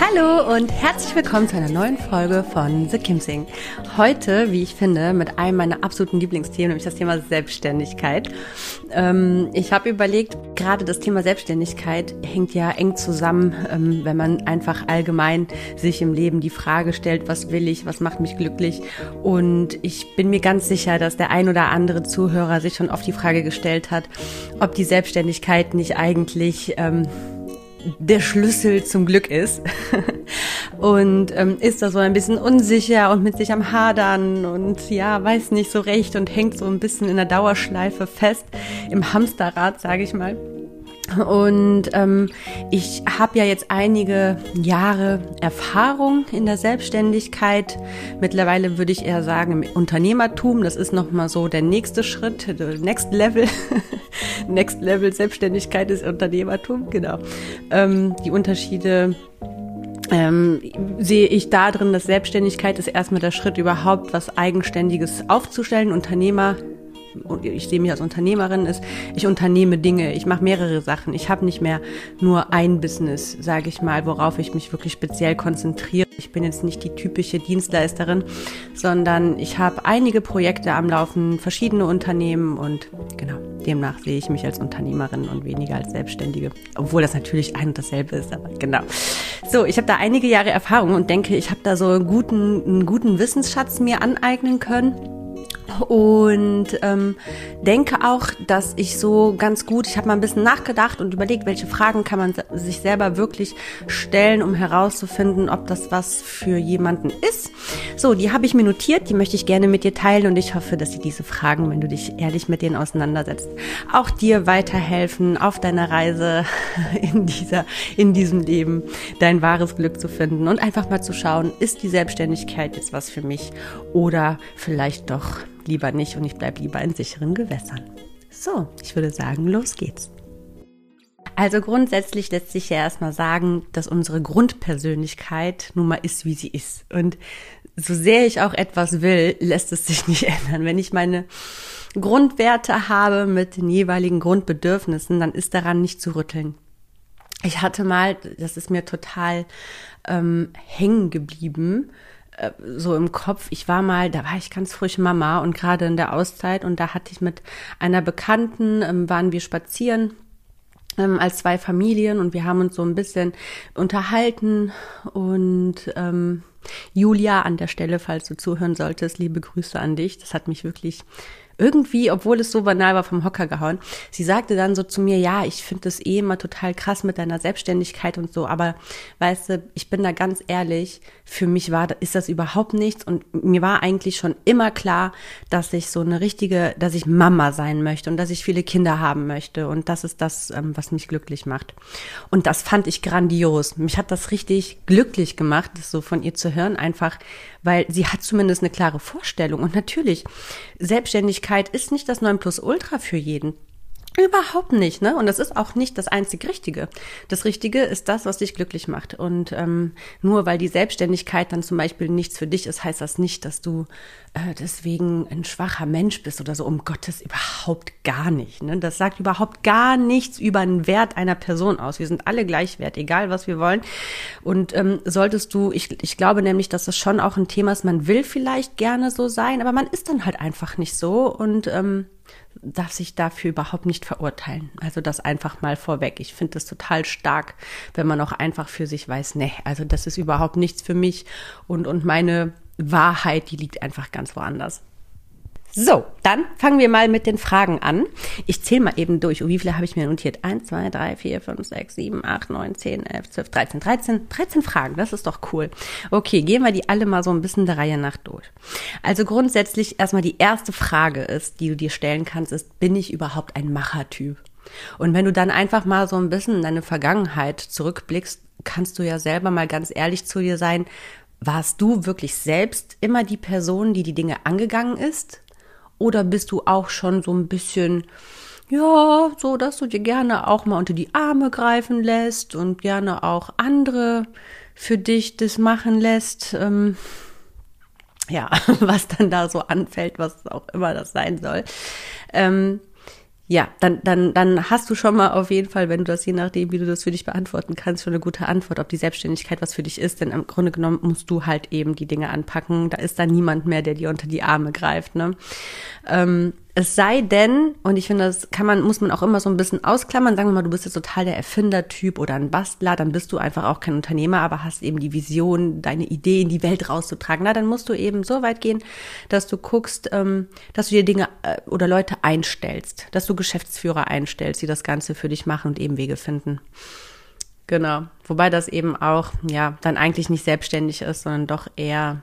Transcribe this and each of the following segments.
Hallo und herzlich willkommen zu einer neuen Folge von The Kim Sing. Heute, wie ich finde, mit einem meiner absoluten Lieblingsthemen, nämlich das Thema Selbstständigkeit. Ähm, ich habe überlegt, gerade das Thema Selbstständigkeit hängt ja eng zusammen, ähm, wenn man einfach allgemein sich im Leben die Frage stellt, was will ich, was macht mich glücklich. Und ich bin mir ganz sicher, dass der ein oder andere Zuhörer sich schon oft die Frage gestellt hat, ob die Selbstständigkeit nicht eigentlich ähm, der Schlüssel zum Glück ist. und ähm, ist da so ein bisschen unsicher und mit sich am Hadern und ja, weiß nicht so recht und hängt so ein bisschen in der Dauerschleife fest, im Hamsterrad, sage ich mal. Und ähm, ich habe ja jetzt einige Jahre Erfahrung in der Selbstständigkeit. Mittlerweile würde ich eher sagen im Unternehmertum. Das ist nochmal so der nächste Schritt, Next Level. Next Level Selbstständigkeit ist Unternehmertum, genau. Ähm, die Unterschiede ähm, sehe ich da drin, dass Selbstständigkeit ist erstmal der Schritt überhaupt, was Eigenständiges aufzustellen. Unternehmer ich sehe mich als Unternehmerin, ist, ich unternehme Dinge, ich mache mehrere Sachen. Ich habe nicht mehr nur ein Business, sage ich mal, worauf ich mich wirklich speziell konzentriere. Ich bin jetzt nicht die typische Dienstleisterin, sondern ich habe einige Projekte am Laufen, verschiedene Unternehmen und genau, demnach sehe ich mich als Unternehmerin und weniger als Selbstständige. Obwohl das natürlich ein und dasselbe ist, aber genau. So, ich habe da einige Jahre Erfahrung und denke, ich habe da so einen guten, einen guten Wissensschatz mir aneignen können und ähm, denke auch, dass ich so ganz gut, ich habe mal ein bisschen nachgedacht und überlegt, welche Fragen kann man sich selber wirklich stellen, um herauszufinden, ob das was für jemanden ist. So, die habe ich mir notiert, die möchte ich gerne mit dir teilen und ich hoffe, dass dir diese Fragen, wenn du dich ehrlich mit denen auseinandersetzt, auch dir weiterhelfen auf deiner Reise in dieser, in diesem Leben, dein wahres Glück zu finden und einfach mal zu schauen, ist die Selbstständigkeit jetzt was für mich oder vielleicht doch lieber nicht und ich bleibe lieber in sicheren Gewässern. So, ich würde sagen, los geht's. Also grundsätzlich lässt sich ja erstmal sagen, dass unsere Grundpersönlichkeit nun mal ist, wie sie ist. Und so sehr ich auch etwas will, lässt es sich nicht ändern. Wenn ich meine Grundwerte habe mit den jeweiligen Grundbedürfnissen, dann ist daran nicht zu rütteln. Ich hatte mal, das ist mir total ähm, hängen geblieben, äh, so im Kopf, ich war mal, da war ich ganz frisch Mama und gerade in der Auszeit und da hatte ich mit einer Bekannten, ähm, waren wir spazieren ähm, als zwei Familien und wir haben uns so ein bisschen unterhalten und ähm, Julia an der Stelle, falls du zuhören solltest, liebe Grüße an dich. Das hat mich wirklich irgendwie, obwohl es so banal war, vom Hocker gehauen. Sie sagte dann so zu mir, ja, ich finde das eh immer total krass mit deiner Selbstständigkeit und so, aber weißt du, ich bin da ganz ehrlich, für mich war, ist das überhaupt nichts und mir war eigentlich schon immer klar, dass ich so eine richtige, dass ich Mama sein möchte und dass ich viele Kinder haben möchte und das ist das, ähm, was mich glücklich macht. Und das fand ich grandios. Mich hat das richtig glücklich gemacht, das so von ihr zu hören, einfach, weil sie hat zumindest eine klare Vorstellung und natürlich, Selbstständigkeit ist nicht das Nonplusultra für jeden. Überhaupt nicht, ne? Und das ist auch nicht das einzig Richtige. Das Richtige ist das, was dich glücklich macht. Und ähm, nur weil die Selbstständigkeit dann zum Beispiel nichts für dich ist, heißt das nicht, dass du äh, deswegen ein schwacher Mensch bist oder so. Um Gottes überhaupt gar nicht. Ne? Das sagt überhaupt gar nichts über den Wert einer Person aus. Wir sind alle gleichwert, egal was wir wollen. Und ähm, solltest du, ich, ich glaube nämlich, dass das schon auch ein Thema ist, man will vielleicht gerne so sein, aber man ist dann halt einfach nicht so. Und ähm, darf sich dafür überhaupt nicht verurteilen. Also das einfach mal vorweg. Ich finde das total stark, wenn man auch einfach für sich weiß, nee, also das ist überhaupt nichts für mich und, und meine Wahrheit, die liegt einfach ganz woanders. So, dann fangen wir mal mit den Fragen an. Ich zähle mal eben durch. Und wie viele habe ich mir notiert? 1, 2, 3, 4, 5, 6, 7, 8, 9, 10, 11, 12, 13, 13. 13 Fragen, das ist doch cool. Okay, gehen wir die alle mal so ein bisschen der Reihe nach durch. Also grundsätzlich erstmal die erste Frage ist, die du dir stellen kannst, ist, bin ich überhaupt ein Machertyp? Und wenn du dann einfach mal so ein bisschen in deine Vergangenheit zurückblickst, kannst du ja selber mal ganz ehrlich zu dir sein, warst du wirklich selbst immer die Person, die die Dinge angegangen ist? Oder bist du auch schon so ein bisschen, ja, so, dass du dir gerne auch mal unter die Arme greifen lässt und gerne auch andere für dich das machen lässt? Ähm, ja, was dann da so anfällt, was auch immer das sein soll. Ähm, ja, dann, dann, dann hast du schon mal auf jeden Fall, wenn du das je nachdem, wie du das für dich beantworten kannst, schon eine gute Antwort, ob die Selbstständigkeit was für dich ist. Denn im Grunde genommen musst du halt eben die Dinge anpacken. Da ist da niemand mehr, der dir unter die Arme greift. Ne? Ähm, es sei denn, und ich finde, das kann man, muss man auch immer so ein bisschen ausklammern, sagen wir mal, du bist jetzt total der Erfindertyp oder ein Bastler, dann bist du einfach auch kein Unternehmer, aber hast eben die Vision, deine Idee in die Welt rauszutragen. Na, dann musst du eben so weit gehen, dass du guckst, ähm, dass du dir Dinge äh, oder Leute einstellst, dass du Geschäftsführer einstellst, die das Ganze für dich machen und eben Wege finden. Genau. Wobei das eben auch, ja, dann eigentlich nicht selbstständig ist, sondern doch eher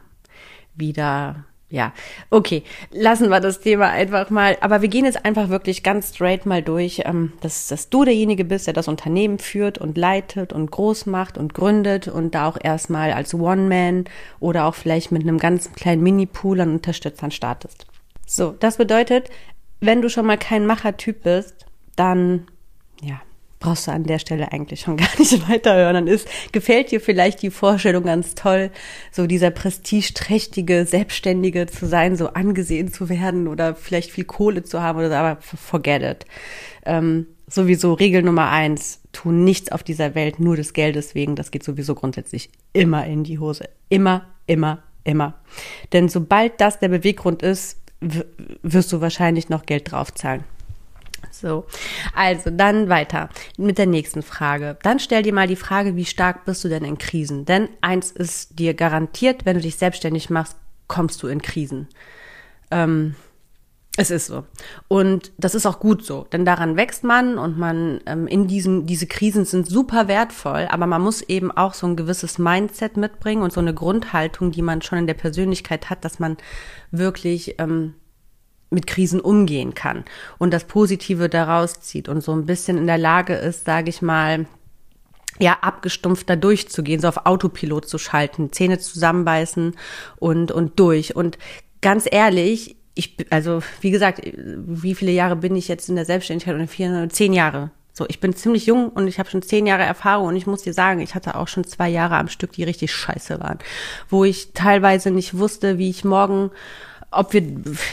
wieder ja, okay, lassen wir das Thema einfach mal. Aber wir gehen jetzt einfach wirklich ganz straight mal durch, ähm, dass, dass du derjenige bist, der das Unternehmen führt und leitet und groß macht und gründet und da auch erstmal als One-Man oder auch vielleicht mit einem ganz kleinen Mini-Pool an Unterstützern startest. So, das bedeutet, wenn du schon mal kein Machertyp bist, dann, ja, brauchst du an der Stelle eigentlich schon gar nicht weiterhören. Dann ist, gefällt dir vielleicht die Vorstellung ganz toll, so dieser prestigeträchtige Selbstständige zu sein, so angesehen zu werden oder vielleicht viel Kohle zu haben oder so, aber forget it. Ähm, sowieso Regel Nummer eins, tu nichts auf dieser Welt nur des Geldes wegen. Das geht sowieso grundsätzlich immer in die Hose. Immer, immer, immer. Denn sobald das der Beweggrund ist, wirst du wahrscheinlich noch Geld draufzahlen. So, also dann weiter mit der nächsten Frage. Dann stell dir mal die Frage, wie stark bist du denn in Krisen? Denn eins ist dir garantiert, wenn du dich selbstständig machst, kommst du in Krisen. Ähm, es ist so. Und das ist auch gut so, denn daran wächst man und man ähm, in diesen, diese Krisen sind super wertvoll, aber man muss eben auch so ein gewisses Mindset mitbringen und so eine Grundhaltung, die man schon in der Persönlichkeit hat, dass man wirklich ähm, mit Krisen umgehen kann und das Positive daraus zieht und so ein bisschen in der Lage ist, sage ich mal, ja, abgestumpft da durchzugehen, so auf Autopilot zu schalten, Zähne zusammenbeißen und, und durch. Und ganz ehrlich, ich, also, wie gesagt, wie viele Jahre bin ich jetzt in der Selbstständigkeit? Und vier, zehn Jahre. So, ich bin ziemlich jung und ich habe schon zehn Jahre Erfahrung und ich muss dir sagen, ich hatte auch schon zwei Jahre am Stück, die richtig scheiße waren, wo ich teilweise nicht wusste, wie ich morgen ob wir,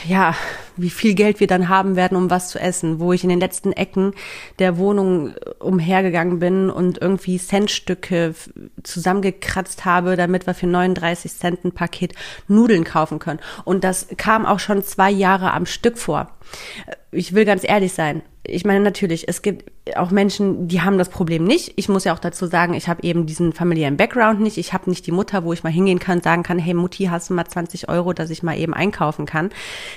ja, wie viel Geld wir dann haben werden, um was zu essen, wo ich in den letzten Ecken der Wohnung umhergegangen bin und irgendwie Centstücke zusammengekratzt habe, damit wir für 39 Cent ein Paket Nudeln kaufen können. Und das kam auch schon zwei Jahre am Stück vor. Ich will ganz ehrlich sein ich meine, natürlich, es gibt auch Menschen, die haben das Problem nicht. Ich muss ja auch dazu sagen, ich habe eben diesen familiären Background nicht. Ich habe nicht die Mutter, wo ich mal hingehen kann und sagen kann, hey Mutti, hast du mal 20 Euro, dass ich mal eben einkaufen kann.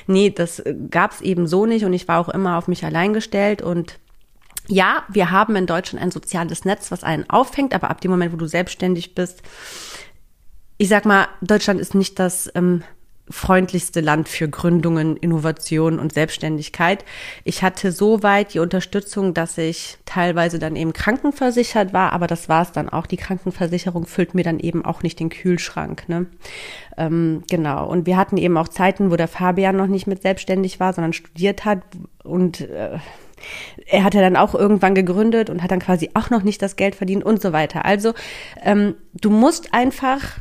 Nee, das gab's eben so nicht und ich war auch immer auf mich allein gestellt. Und ja, wir haben in Deutschland ein soziales Netz, was einen auffängt, aber ab dem Moment, wo du selbstständig bist, ich sag mal, Deutschland ist nicht das ähm, freundlichste Land für Gründungen, Innovation und Selbstständigkeit. Ich hatte so weit die Unterstützung, dass ich teilweise dann eben krankenversichert war, aber das war es dann auch. Die Krankenversicherung füllt mir dann eben auch nicht den Kühlschrank. Ne? Ähm, genau. Und wir hatten eben auch Zeiten, wo der Fabian noch nicht mit selbstständig war, sondern studiert hat und äh, er hat ja dann auch irgendwann gegründet und hat dann quasi auch noch nicht das Geld verdient und so weiter. Also ähm, du musst einfach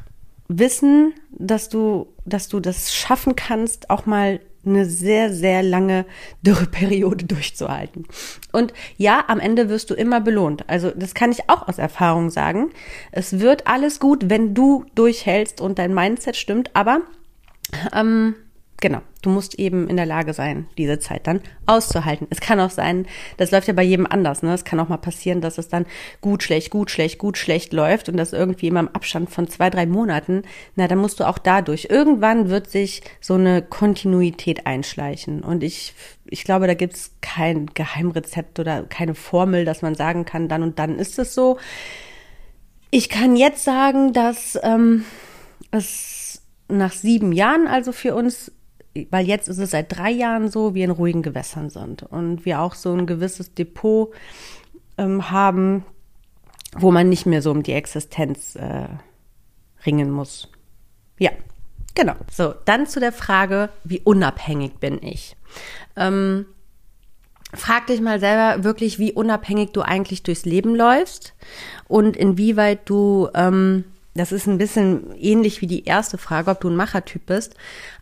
wissen, dass du, dass du das schaffen kannst, auch mal eine sehr, sehr lange Dürreperiode durchzuhalten. Und ja, am Ende wirst du immer belohnt. Also das kann ich auch aus Erfahrung sagen. Es wird alles gut, wenn du durchhältst und dein Mindset stimmt, aber ähm, Genau. Du musst eben in der Lage sein, diese Zeit dann auszuhalten. Es kann auch sein, das läuft ja bei jedem anders. Ne? Es kann auch mal passieren, dass es dann gut, schlecht, gut, schlecht, gut, schlecht läuft und das irgendwie immer im Abstand von zwei, drei Monaten. Na, dann musst du auch dadurch. Irgendwann wird sich so eine Kontinuität einschleichen. Und ich, ich glaube, da gibt's kein Geheimrezept oder keine Formel, dass man sagen kann, dann und dann ist es so. Ich kann jetzt sagen, dass ähm, es nach sieben Jahren also für uns weil jetzt ist es seit drei Jahren so, wir in ruhigen Gewässern sind und wir auch so ein gewisses Depot ähm, haben, wo man nicht mehr so um die Existenz äh, ringen muss. Ja, genau. So, dann zu der Frage, wie unabhängig bin ich? Ähm, frag dich mal selber wirklich, wie unabhängig du eigentlich durchs Leben läufst und inwieweit du ähm, das ist ein bisschen ähnlich wie die erste Frage, ob du ein Machertyp bist,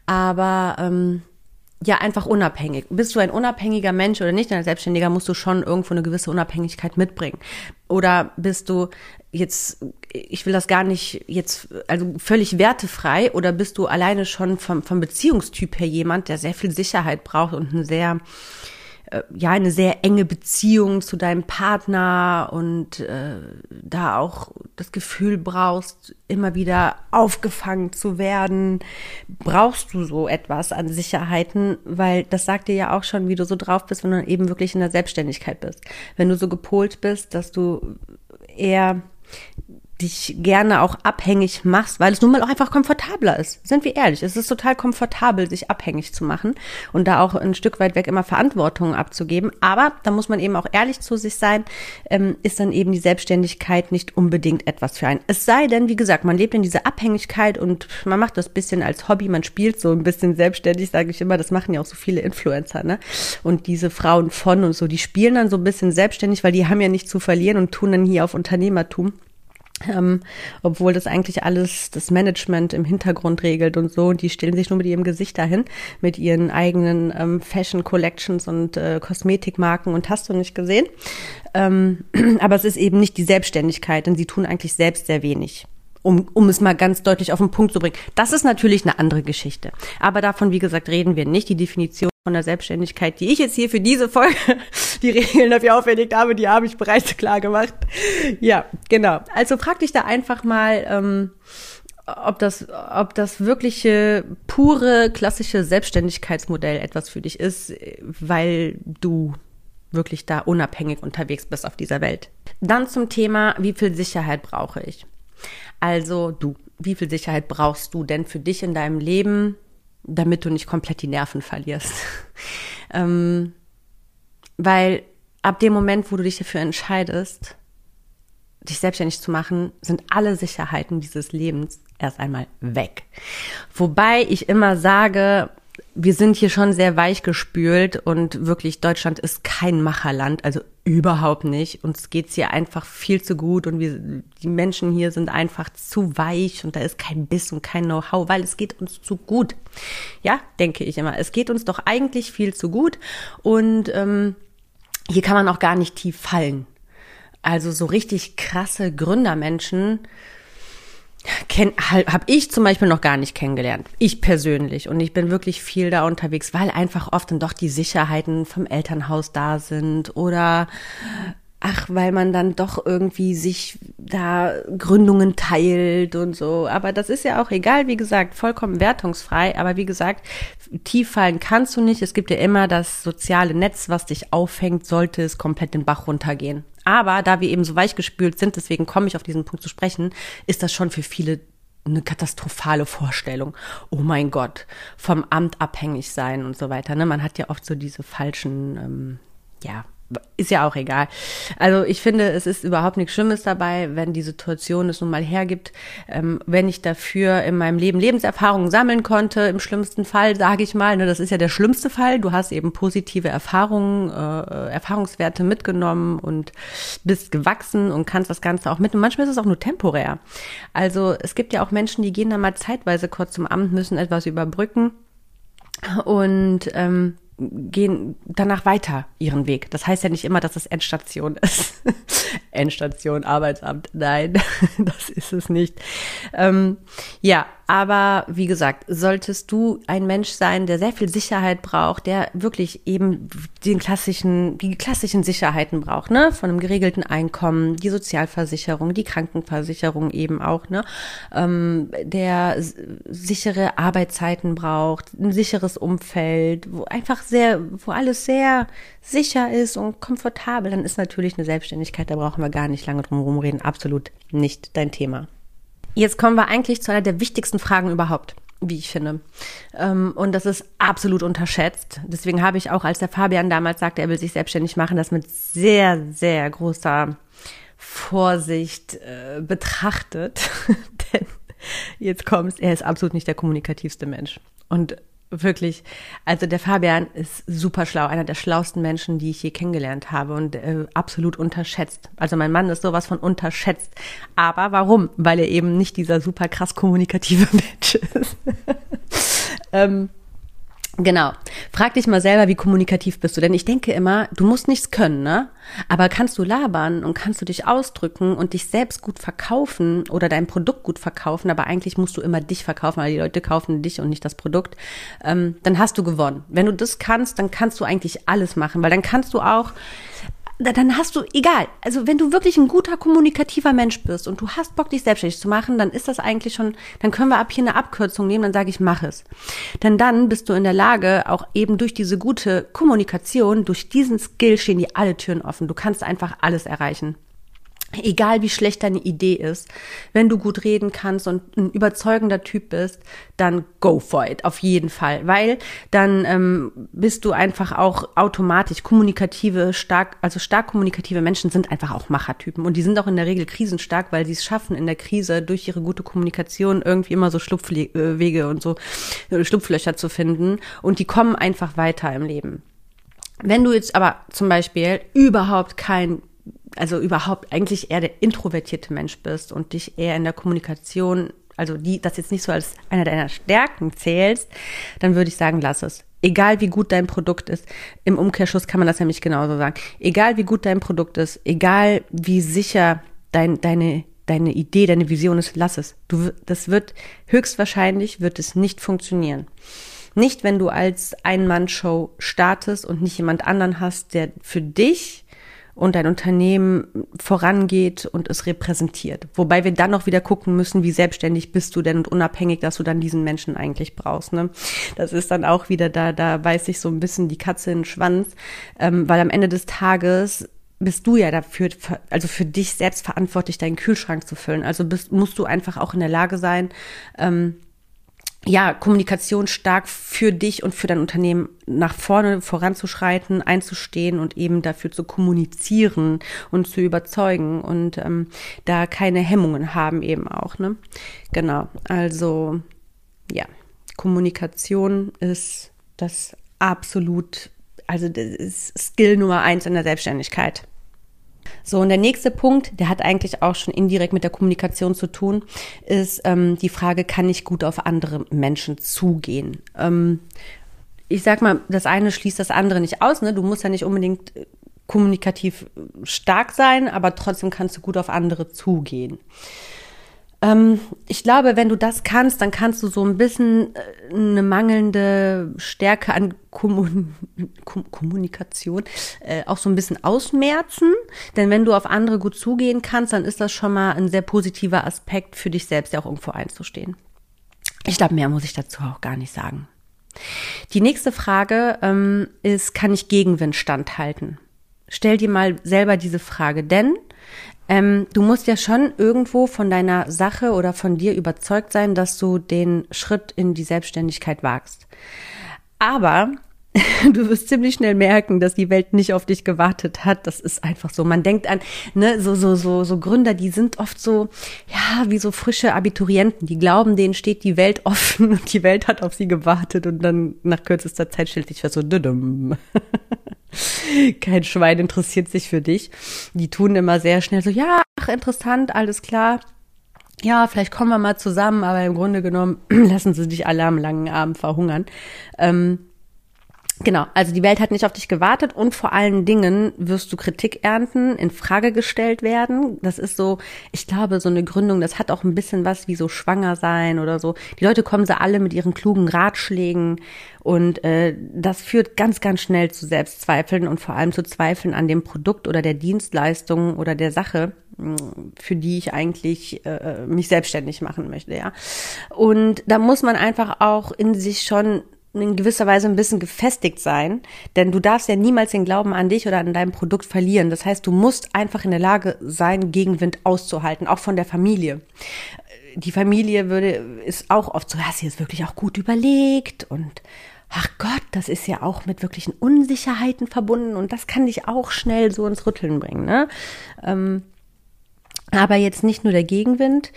aber ähm, ja, einfach unabhängig. Bist du ein unabhängiger Mensch oder nicht, ein Selbstständiger, musst du schon irgendwo eine gewisse Unabhängigkeit mitbringen. Oder bist du jetzt, ich will das gar nicht jetzt, also völlig wertefrei, oder bist du alleine schon vom, vom Beziehungstyp her jemand, der sehr viel Sicherheit braucht und ein sehr, ja eine sehr enge Beziehung zu deinem Partner und äh, da auch das Gefühl brauchst, immer wieder aufgefangen zu werden, brauchst du so etwas an Sicherheiten, weil das sagt dir ja auch schon, wie du so drauf bist, wenn du eben wirklich in der Selbstständigkeit bist. Wenn du so gepolt bist, dass du eher dich gerne auch abhängig machst, weil es nun mal auch einfach komfortabler ist. Sind wir ehrlich, es ist total komfortabel, sich abhängig zu machen und da auch ein Stück weit weg immer Verantwortung abzugeben. Aber da muss man eben auch ehrlich zu sich sein, ähm, ist dann eben die Selbstständigkeit nicht unbedingt etwas für einen. Es sei denn, wie gesagt, man lebt in dieser Abhängigkeit und man macht das bisschen als Hobby, man spielt so ein bisschen selbstständig, sage ich immer, das machen ja auch so viele Influencer, ne? Und diese Frauen von und so, die spielen dann so ein bisschen selbstständig, weil die haben ja nichts zu verlieren und tun dann hier auf Unternehmertum. Ähm, obwohl das eigentlich alles das Management im Hintergrund regelt und so. Und die stellen sich nur mit ihrem Gesicht dahin, mit ihren eigenen ähm, Fashion Collections und äh, Kosmetikmarken und hast du nicht gesehen. Ähm, aber es ist eben nicht die Selbstständigkeit, denn sie tun eigentlich selbst sehr wenig um, um es mal ganz deutlich auf den Punkt zu bringen. Das ist natürlich eine andere Geschichte. Aber davon, wie gesagt, reden wir nicht. Die Definition von der Selbstständigkeit, die ich jetzt hier für diese Folge, die Regeln dafür auferlegt habe, die habe ich bereits klar gemacht. Ja, genau. Also frag dich da einfach mal, ähm, ob das, ob das wirkliche, pure, klassische Selbstständigkeitsmodell etwas für dich ist, weil du wirklich da unabhängig unterwegs bist auf dieser Welt. Dann zum Thema, wie viel Sicherheit brauche ich? Also du, wie viel Sicherheit brauchst du denn für dich in deinem Leben, damit du nicht komplett die Nerven verlierst? ähm, weil ab dem Moment, wo du dich dafür entscheidest, dich selbstständig zu machen, sind alle Sicherheiten dieses Lebens erst einmal weg. Wobei ich immer sage, wir sind hier schon sehr weich gespült und wirklich Deutschland ist kein Macherland, also überhaupt nicht. Uns geht's hier einfach viel zu gut und wir, die Menschen hier sind einfach zu weich und da ist kein Biss und kein Know-how, weil es geht uns zu gut. Ja, denke ich immer. Es geht uns doch eigentlich viel zu gut und ähm, hier kann man auch gar nicht tief fallen. Also so richtig krasse Gründermenschen, habe ich zum Beispiel noch gar nicht kennengelernt. Ich persönlich. Und ich bin wirklich viel da unterwegs, weil einfach oft dann doch die Sicherheiten vom Elternhaus da sind oder ach, weil man dann doch irgendwie sich da Gründungen teilt und so. Aber das ist ja auch egal, wie gesagt, vollkommen wertungsfrei. Aber wie gesagt, tief fallen kannst du nicht. Es gibt ja immer das soziale Netz, was dich aufhängt, sollte es komplett den Bach runtergehen. Aber da wir eben so weichgespült sind, deswegen komme ich auf diesen Punkt zu sprechen, ist das schon für viele eine katastrophale Vorstellung. Oh mein Gott, vom Amt abhängig sein und so weiter. Ne? Man hat ja oft so diese falschen, ähm, ja, ist ja auch egal. Also ich finde, es ist überhaupt nichts Schlimmes dabei, wenn die Situation es nun mal hergibt. Ähm, wenn ich dafür in meinem Leben Lebenserfahrungen sammeln konnte, im schlimmsten Fall, sage ich mal, ne, das ist ja der schlimmste Fall. Du hast eben positive Erfahrungen, äh, Erfahrungswerte mitgenommen und bist gewachsen und kannst das Ganze auch mit. Und manchmal ist es auch nur temporär. Also es gibt ja auch Menschen, die gehen dann mal zeitweise kurz zum Amt, müssen etwas überbrücken. Und ähm, gehen danach weiter ihren Weg. Das heißt ja nicht immer, dass es Endstation ist. Endstation, Arbeitsamt. Nein, das ist es nicht. Ähm, ja, Aber wie gesagt, solltest du ein Mensch sein, der sehr viel Sicherheit braucht, der wirklich eben den klassischen, die klassischen Sicherheiten braucht, ne? Von einem geregelten Einkommen, die Sozialversicherung, die Krankenversicherung eben auch, ne? Ähm, der sichere Arbeitszeiten braucht, ein sicheres Umfeld, wo einfach sehr, wo alles sehr sicher ist und komfortabel, dann ist natürlich eine Selbstständigkeit, da brauchen wir gar nicht lange drum herum reden, absolut nicht dein Thema. Jetzt kommen wir eigentlich zu einer der wichtigsten Fragen überhaupt wie ich finde. Ähm, und das ist absolut unterschätzt. Deswegen habe ich auch, als der Fabian damals sagte, er will sich selbstständig machen, das mit sehr, sehr großer Vorsicht äh, betrachtet. Denn jetzt kommst, er ist absolut nicht der kommunikativste Mensch. Und wirklich, also der Fabian ist super schlau, einer der schlauesten Menschen, die ich je kennengelernt habe und äh, absolut unterschätzt. Also mein Mann ist sowas von unterschätzt. Aber warum? Weil er eben nicht dieser super krass kommunikative Mensch ist. ähm, Genau. Frag dich mal selber, wie kommunikativ bist du. Denn ich denke immer, du musst nichts können, ne? Aber kannst du labern und kannst du dich ausdrücken und dich selbst gut verkaufen oder dein Produkt gut verkaufen, aber eigentlich musst du immer dich verkaufen, weil die Leute kaufen dich und nicht das Produkt, ähm, dann hast du gewonnen. Wenn du das kannst, dann kannst du eigentlich alles machen, weil dann kannst du auch dann hast du, egal, also wenn du wirklich ein guter kommunikativer Mensch bist und du hast Bock, dich selbstständig zu machen, dann ist das eigentlich schon, dann können wir ab hier eine Abkürzung nehmen, dann sage ich, mach es. Denn dann bist du in der Lage, auch eben durch diese gute Kommunikation, durch diesen Skill stehen dir alle Türen offen. Du kannst einfach alles erreichen. Egal wie schlecht deine Idee ist, wenn du gut reden kannst und ein überzeugender Typ bist, dann go for it, auf jeden Fall. Weil dann ähm, bist du einfach auch automatisch kommunikative, stark, also stark kommunikative Menschen sind einfach auch Machertypen. Und die sind auch in der Regel krisenstark, weil sie es schaffen, in der Krise durch ihre gute Kommunikation irgendwie immer so Schlupfwege und so äh, Schlupflöcher zu finden. Und die kommen einfach weiter im Leben. Wenn du jetzt aber zum Beispiel überhaupt kein also überhaupt eigentlich eher der introvertierte Mensch bist und dich eher in der Kommunikation, also die, das jetzt nicht so als einer deiner Stärken zählst, dann würde ich sagen, lass es. Egal wie gut dein Produkt ist, im Umkehrschluss kann man das nämlich genauso sagen. Egal wie gut dein Produkt ist, egal wie sicher dein, deine, deine Idee, deine Vision ist, lass es. Du, das wird, höchstwahrscheinlich wird es nicht funktionieren. Nicht, wenn du als Ein-Mann-Show startest und nicht jemand anderen hast, der für dich und dein Unternehmen vorangeht und es repräsentiert. Wobei wir dann noch wieder gucken müssen, wie selbstständig bist du denn und unabhängig, dass du dann diesen Menschen eigentlich brauchst. Ne? Das ist dann auch wieder da, da beißt sich so ein bisschen die Katze in den Schwanz, ähm, weil am Ende des Tages bist du ja dafür, also für dich selbst verantwortlich, deinen Kühlschrank zu füllen. Also bist, musst du einfach auch in der Lage sein, ähm, ja, Kommunikation stark für dich und für dein Unternehmen nach vorne voranzuschreiten, einzustehen und eben dafür zu kommunizieren und zu überzeugen und ähm, da keine Hemmungen haben eben auch, ne? Genau. Also, ja, Kommunikation ist das absolut, also das ist Skill Nummer eins in der Selbstständigkeit. So, und der nächste Punkt, der hat eigentlich auch schon indirekt mit der Kommunikation zu tun, ist ähm, die Frage, kann ich gut auf andere Menschen zugehen? Ähm, ich sag mal, das eine schließt das andere nicht aus. Ne? Du musst ja nicht unbedingt äh, kommunikativ stark sein, aber trotzdem kannst du gut auf andere zugehen. Ähm, ich glaube, wenn du das kannst, dann kannst du so ein bisschen äh, eine mangelnde Stärke an Kommun Kommunikation äh, auch so ein bisschen ausmerzen. Denn wenn du auf andere gut zugehen kannst, dann ist das schon mal ein sehr positiver Aspekt für dich selbst, ja auch irgendwo einzustehen. Ich glaube, mehr muss ich dazu auch gar nicht sagen. Die nächste Frage ähm, ist, kann ich Gegenwind standhalten? Stell dir mal selber diese Frage, denn ähm, du musst ja schon irgendwo von deiner Sache oder von dir überzeugt sein, dass du den Schritt in die Selbstständigkeit wagst. Aber du wirst ziemlich schnell merken, dass die Welt nicht auf dich gewartet hat. Das ist einfach so. Man denkt an, ne, so, so, so, so Gründer, die sind oft so, ja, wie so frische Abiturienten. Die glauben, denen steht die Welt offen und die Welt hat auf sie gewartet und dann nach kürzester Zeit stellt sich fest so, düdüm. Kein Schwein interessiert sich für dich. Die tun immer sehr schnell so, ja, ach, interessant, alles klar. Ja, vielleicht kommen wir mal zusammen, aber im Grunde genommen lassen sie dich alle am langen Abend verhungern. Ähm, Genau, also die Welt hat nicht auf dich gewartet und vor allen Dingen wirst du Kritik ernten, in Frage gestellt werden. Das ist so, ich glaube, so eine Gründung, das hat auch ein bisschen was wie so schwanger sein oder so. Die Leute kommen sie alle mit ihren klugen Ratschlägen und äh, das führt ganz, ganz schnell zu Selbstzweifeln und vor allem zu Zweifeln an dem Produkt oder der Dienstleistung oder der Sache, für die ich eigentlich äh, mich selbstständig machen möchte, ja. Und da muss man einfach auch in sich schon in gewisser Weise ein bisschen gefestigt sein, denn du darfst ja niemals den Glauben an dich oder an dein Produkt verlieren. Das heißt, du musst einfach in der Lage sein, Gegenwind auszuhalten, auch von der Familie. Die Familie würde, ist auch oft so, hast du jetzt wirklich auch gut überlegt und ach Gott, das ist ja auch mit wirklichen Unsicherheiten verbunden und das kann dich auch schnell so ins Rütteln bringen. Ne? Ähm, aber jetzt nicht nur der Gegenwind,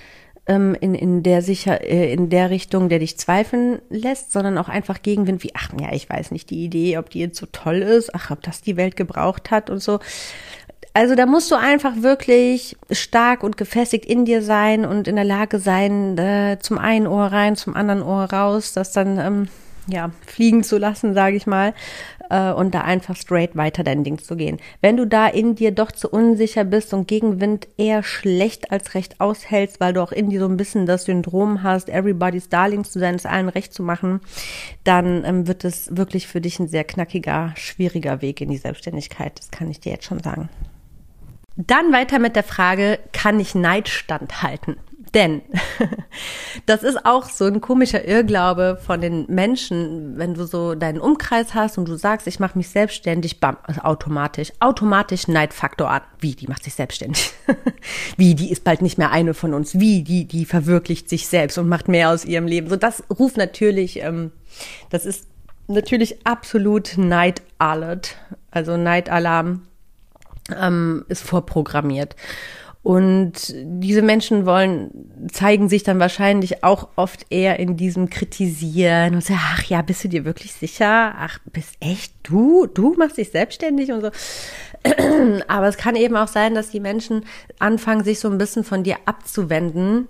ähm, in, in der sicher, äh, in der Richtung, der dich zweifeln lässt, sondern auch einfach Gegenwind wie, ach ja, ich weiß nicht, die Idee, ob die jetzt so toll ist, ach, ob das die Welt gebraucht hat und so. Also da musst du einfach wirklich stark und gefestigt in dir sein und in der Lage sein, äh, zum einen Ohr rein, zum anderen Ohr raus, das dann ähm, ja fliegen zu lassen, sage ich mal äh, und da einfach straight weiter dein Ding zu gehen. Wenn du da in dir doch zu unsicher bist und Gegenwind eher schlecht als recht aushältst, weil du auch in dir so ein bisschen das Syndrom hast, everybody's darling zu sein, es allen recht zu machen, dann ähm, wird es wirklich für dich ein sehr knackiger, schwieriger Weg in die Selbstständigkeit. Das kann ich dir jetzt schon sagen. Dann weiter mit der Frage, kann ich Neid standhalten? Denn das ist auch so ein komischer Irrglaube von den Menschen, wenn du so deinen Umkreis hast und du sagst, ich mache mich selbstständig, bam, automatisch, automatisch Neidfaktor an. Wie, die macht sich selbstständig? Wie, die ist bald nicht mehr eine von uns? Wie, die, die verwirklicht sich selbst und macht mehr aus ihrem Leben? So, das ruft natürlich, ähm, das ist natürlich absolut Neid Alert, also Neidalarm ähm, ist vorprogrammiert. Und diese Menschen wollen, zeigen sich dann wahrscheinlich auch oft eher in diesem Kritisieren und sagen, ach ja, bist du dir wirklich sicher? Ach, bist echt du? Du machst dich selbstständig und so. Aber es kann eben auch sein, dass die Menschen anfangen, sich so ein bisschen von dir abzuwenden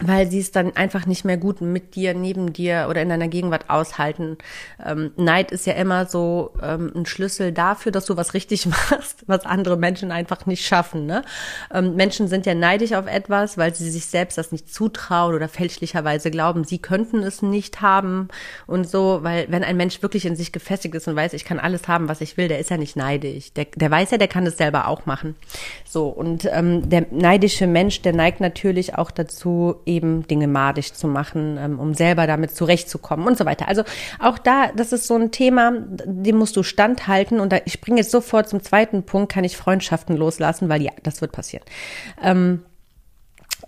weil sie es dann einfach nicht mehr gut mit dir, neben dir oder in deiner Gegenwart aushalten. Ähm, Neid ist ja immer so ähm, ein Schlüssel dafür, dass du was richtig machst, was andere Menschen einfach nicht schaffen. Ne? Ähm, Menschen sind ja neidisch auf etwas, weil sie sich selbst das nicht zutrauen oder fälschlicherweise glauben, sie könnten es nicht haben und so, weil wenn ein Mensch wirklich in sich gefestigt ist und weiß, ich kann alles haben, was ich will, der ist ja nicht neidisch. Der, der weiß ja, der kann es selber auch machen. So, und ähm, der neidische Mensch, der neigt natürlich auch dazu, eben Dinge madig zu machen, ähm, um selber damit zurechtzukommen und so weiter. Also auch da, das ist so ein Thema, dem musst du standhalten. Und da, ich springe jetzt sofort zum zweiten Punkt, kann ich Freundschaften loslassen, weil ja, das wird passieren. Ähm,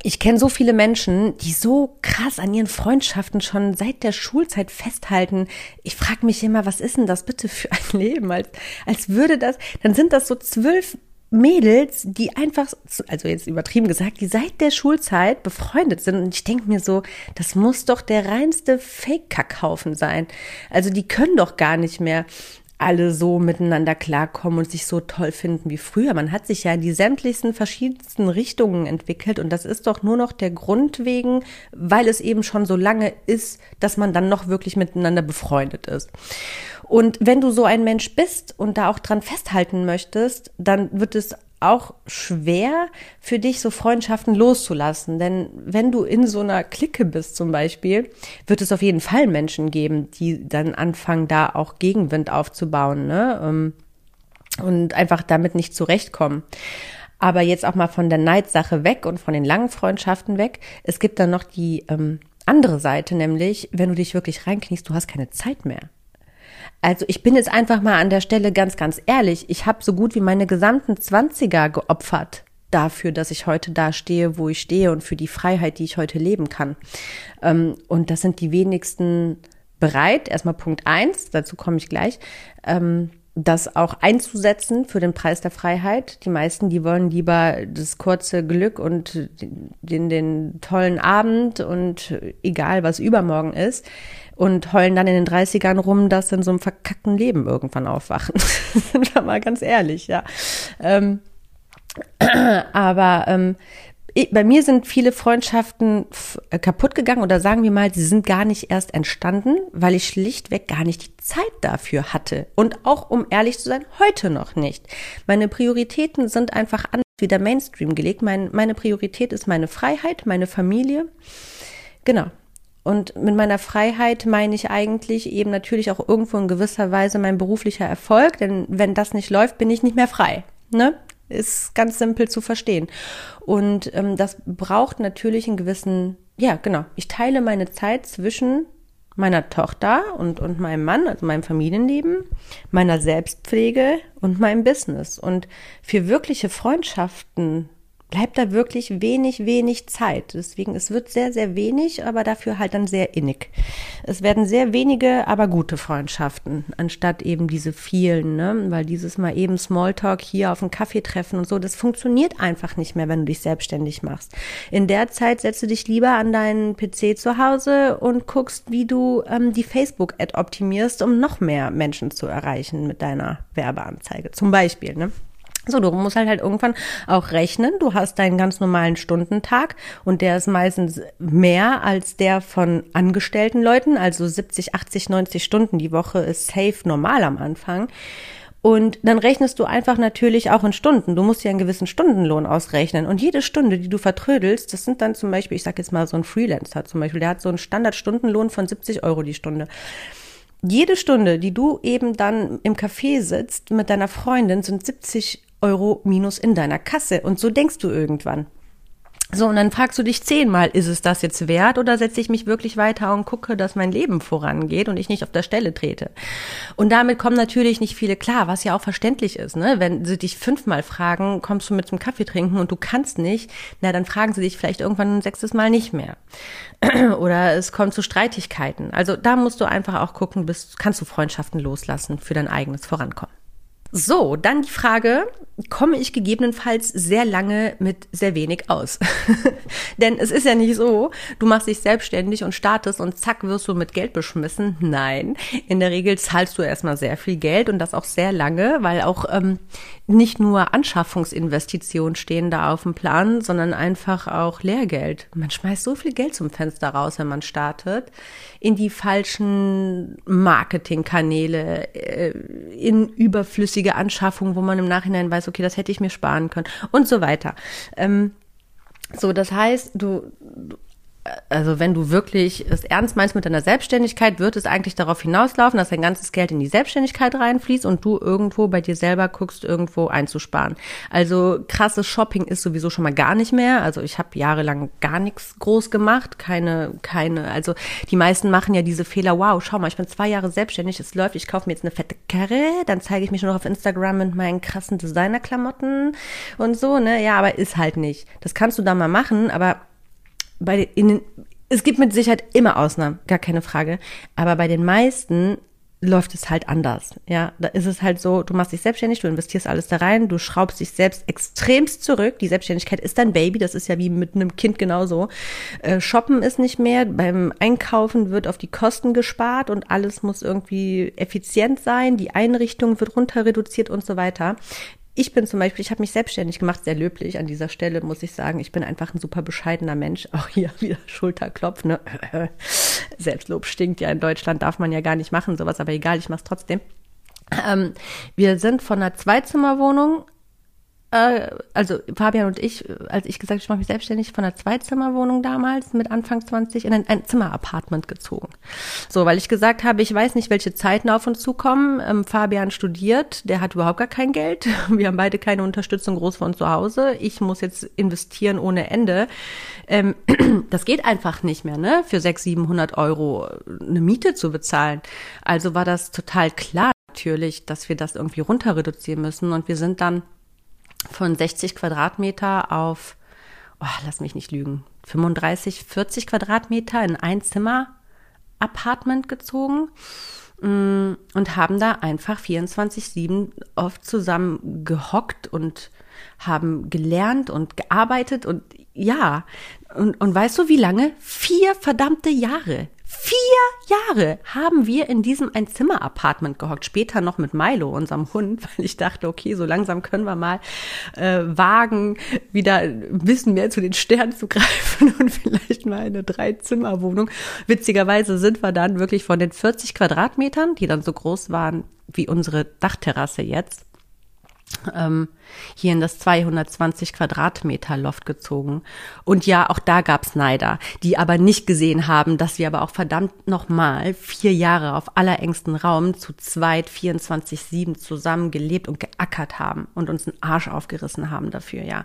ich kenne so viele Menschen, die so krass an ihren Freundschaften schon seit der Schulzeit festhalten. Ich frage mich immer, was ist denn das bitte für ein Leben? Als, als würde das, dann sind das so zwölf Mädels, die einfach, also jetzt übertrieben gesagt, die seit der Schulzeit befreundet sind. Und ich denke mir so, das muss doch der reinste Fake-Kackhaufen sein. Also die können doch gar nicht mehr alle so miteinander klarkommen und sich so toll finden wie früher. Man hat sich ja in die sämtlichsten verschiedensten Richtungen entwickelt und das ist doch nur noch der Grund wegen, weil es eben schon so lange ist, dass man dann noch wirklich miteinander befreundet ist. Und wenn du so ein Mensch bist und da auch dran festhalten möchtest, dann wird es auch schwer für dich, so Freundschaften loszulassen. Denn wenn du in so einer Clique bist zum Beispiel, wird es auf jeden Fall Menschen geben, die dann anfangen, da auch Gegenwind aufzubauen ne? Ähm, und einfach damit nicht zurechtkommen. Aber jetzt auch mal von der Neidsache weg und von den langen Freundschaften weg. Es gibt dann noch die ähm, andere Seite, nämlich wenn du dich wirklich reinkniest, du hast keine Zeit mehr. Also ich bin jetzt einfach mal an der Stelle ganz, ganz ehrlich. Ich habe so gut wie meine gesamten Zwanziger geopfert dafür, dass ich heute da stehe, wo ich stehe und für die Freiheit, die ich heute leben kann. Ähm, und das sind die wenigsten bereit. Erstmal Punkt eins, dazu komme ich gleich. Ähm, das auch einzusetzen für den Preis der Freiheit. Die meisten, die wollen lieber das kurze Glück und den, den tollen Abend und egal was übermorgen ist und heulen dann in den 30ern rum, dass sie in so einem verkackten Leben irgendwann aufwachen. Sind wir mal ganz ehrlich, ja. Ähm, aber ähm, bei mir sind viele Freundschaften äh, kaputt gegangen oder sagen wir mal, sie sind gar nicht erst entstanden, weil ich schlichtweg gar nicht die Zeit dafür hatte. Und auch, um ehrlich zu sein, heute noch nicht. Meine Prioritäten sind einfach anders wie der Mainstream gelegt. Mein, meine Priorität ist meine Freiheit, meine Familie. Genau. Und mit meiner Freiheit meine ich eigentlich eben natürlich auch irgendwo in gewisser Weise mein beruflicher Erfolg, denn wenn das nicht läuft, bin ich nicht mehr frei. Ne? Ist ganz simpel zu verstehen. Und ähm, das braucht natürlich einen gewissen, ja, genau. Ich teile meine Zeit zwischen meiner Tochter und, und meinem Mann, also meinem Familienleben, meiner Selbstpflege und meinem Business. Und für wirkliche Freundschaften bleibt da wirklich wenig, wenig Zeit. Deswegen, es wird sehr, sehr wenig, aber dafür halt dann sehr innig. Es werden sehr wenige, aber gute Freundschaften, anstatt eben diese vielen, ne? Weil dieses mal eben Smalltalk hier auf einen Kaffee treffen und so, das funktioniert einfach nicht mehr, wenn du dich selbstständig machst. In der Zeit setzt du dich lieber an deinen PC zu Hause und guckst, wie du ähm, die Facebook-Ad optimierst, um noch mehr Menschen zu erreichen mit deiner Werbeanzeige. Zum Beispiel, ne? So, du musst halt halt irgendwann auch rechnen. Du hast deinen ganz normalen Stundentag und der ist meistens mehr als der von angestellten Leuten. Also 70, 80, 90 Stunden die Woche ist safe normal am Anfang. Und dann rechnest du einfach natürlich auch in Stunden. Du musst ja einen gewissen Stundenlohn ausrechnen. Und jede Stunde, die du vertrödelst, das sind dann zum Beispiel, ich sag jetzt mal so ein Freelancer zum Beispiel, der hat so einen Standardstundenlohn von 70 Euro die Stunde jede Stunde, die du eben dann im Café sitzt mit deiner Freundin, sind 70 Euro minus in deiner Kasse. Und so denkst du irgendwann. So, und dann fragst du dich zehnmal, ist es das jetzt wert oder setze ich mich wirklich weiter und gucke, dass mein Leben vorangeht und ich nicht auf der Stelle trete? Und damit kommen natürlich nicht viele klar, was ja auch verständlich ist, ne? Wenn sie dich fünfmal fragen, kommst du mit zum Kaffee trinken und du kannst nicht, na, dann fragen sie dich vielleicht irgendwann ein sechstes Mal nicht mehr. oder es kommt zu Streitigkeiten. Also da musst du einfach auch gucken, bist, kannst du Freundschaften loslassen für dein eigenes Vorankommen. So, dann die Frage, komme ich gegebenenfalls sehr lange mit sehr wenig aus? Denn es ist ja nicht so, du machst dich selbstständig und startest und zack wirst du mit Geld beschmissen. Nein, in der Regel zahlst du erstmal sehr viel Geld und das auch sehr lange, weil auch ähm, nicht nur Anschaffungsinvestitionen stehen da auf dem Plan, sondern einfach auch Lehrgeld. Man schmeißt so viel Geld zum Fenster raus, wenn man startet, in die falschen Marketingkanäle, äh, in überflüssige Anschaffungen, wo man im Nachhinein weiß, okay, das hätte ich mir sparen können und so weiter. Ähm, so, das heißt, du, du also wenn du wirklich es ernst meinst mit deiner Selbstständigkeit, wird es eigentlich darauf hinauslaufen, dass dein ganzes Geld in die Selbstständigkeit reinfließt und du irgendwo bei dir selber guckst, irgendwo einzusparen. Also krasses Shopping ist sowieso schon mal gar nicht mehr. Also ich habe jahrelang gar nichts groß gemacht, keine, keine. Also die meisten machen ja diese Fehler. Wow, schau mal, ich bin zwei Jahre selbstständig, es läuft, ich kaufe mir jetzt eine fette Karre, dann zeige ich mich nur noch auf Instagram mit meinen krassen Designerklamotten und so. Ne, ja, aber ist halt nicht. Das kannst du da mal machen, aber bei den, es gibt mit Sicherheit immer Ausnahmen, gar keine Frage. Aber bei den meisten läuft es halt anders. Ja, da ist es halt so, du machst dich selbstständig, du investierst alles da rein, du schraubst dich selbst extremst zurück. Die Selbstständigkeit ist dein Baby, das ist ja wie mit einem Kind genauso. Äh, shoppen ist nicht mehr, beim Einkaufen wird auf die Kosten gespart und alles muss irgendwie effizient sein, die Einrichtung wird runter reduziert und so weiter ich bin zum Beispiel, ich habe mich selbstständig gemacht, sehr löblich an dieser Stelle, muss ich sagen. Ich bin einfach ein super bescheidener Mensch. Auch hier wieder Schulterklopf, ne? Selbstlob stinkt ja in Deutschland, darf man ja gar nicht machen, sowas, aber egal, ich mach's trotzdem. Ähm, wir sind von einer Zweizimmerwohnung also Fabian und ich, als ich gesagt, ich mache mich selbstständig von einer Zweizimmerwohnung damals mit Anfang 20 in ein, ein Zimmerapartment gezogen. So, weil ich gesagt habe, ich weiß nicht, welche Zeiten auf uns zukommen. Ähm, Fabian studiert, der hat überhaupt gar kein Geld. Wir haben beide keine Unterstützung groß von zu Hause. Ich muss jetzt investieren ohne Ende. Ähm, das geht einfach nicht mehr, ne? Für 600, 700 Euro eine Miete zu bezahlen. Also war das total klar natürlich, dass wir das irgendwie runter reduzieren müssen. Und wir sind dann von 60 Quadratmeter auf, oh, lass mich nicht lügen, 35, 40 Quadratmeter in ein Zimmer Apartment gezogen mm, und haben da einfach 24-7 oft zusammen gehockt und haben gelernt und gearbeitet und ja, und, und weißt du wie lange? Vier verdammte Jahre Vier Jahre haben wir in diesem Einzimmer-Apartment gehockt. Später noch mit Milo, unserem Hund, weil ich dachte, okay, so langsam können wir mal äh, wagen, wieder ein bisschen mehr zu den Sternen zu greifen und vielleicht mal eine Drei-Zimmer-Wohnung. Witzigerweise sind wir dann wirklich von den 40 Quadratmetern, die dann so groß waren wie unsere Dachterrasse jetzt, ähm, hier in das 220 Quadratmeter Loft gezogen. Und ja, auch da gab's Neider, die aber nicht gesehen haben, dass wir aber auch verdammt nochmal vier Jahre auf allerengstem Raum zu zweit 24-7 zusammen gelebt und geackert haben und uns einen Arsch aufgerissen haben dafür, ja.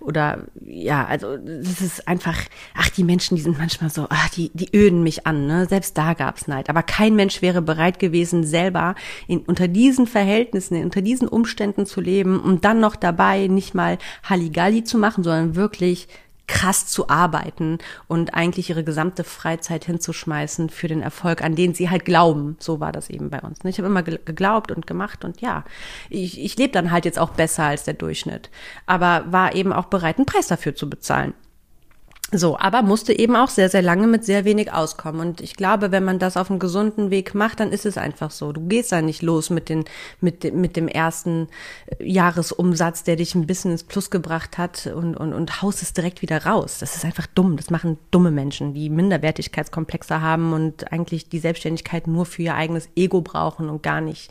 Oder ja, also das ist einfach, ach, die Menschen, die sind manchmal so, ach, die, die öden mich an, ne? Selbst da gab's Neid. Aber kein Mensch wäre bereit gewesen, selber in, unter diesen Verhältnissen, unter diesen Umständen zu leben und dann noch dabei, nicht mal Halligalli zu machen, sondern wirklich krass zu arbeiten und eigentlich ihre gesamte Freizeit hinzuschmeißen für den Erfolg, an den sie halt glauben. So war das eben bei uns. Ich habe immer geglaubt und gemacht und ja, ich, ich lebe dann halt jetzt auch besser als der Durchschnitt, aber war eben auch bereit, einen Preis dafür zu bezahlen. So, aber musste eben auch sehr, sehr lange mit sehr wenig auskommen. Und ich glaube, wenn man das auf einem gesunden Weg macht, dann ist es einfach so. Du gehst da nicht los mit, den, mit, dem, mit dem ersten äh, Jahresumsatz, der dich ein bisschen ins Plus gebracht hat und, und, und haust es direkt wieder raus. Das ist einfach dumm. Das machen dumme Menschen, die Minderwertigkeitskomplexe haben und eigentlich die Selbstständigkeit nur für ihr eigenes Ego brauchen und gar nicht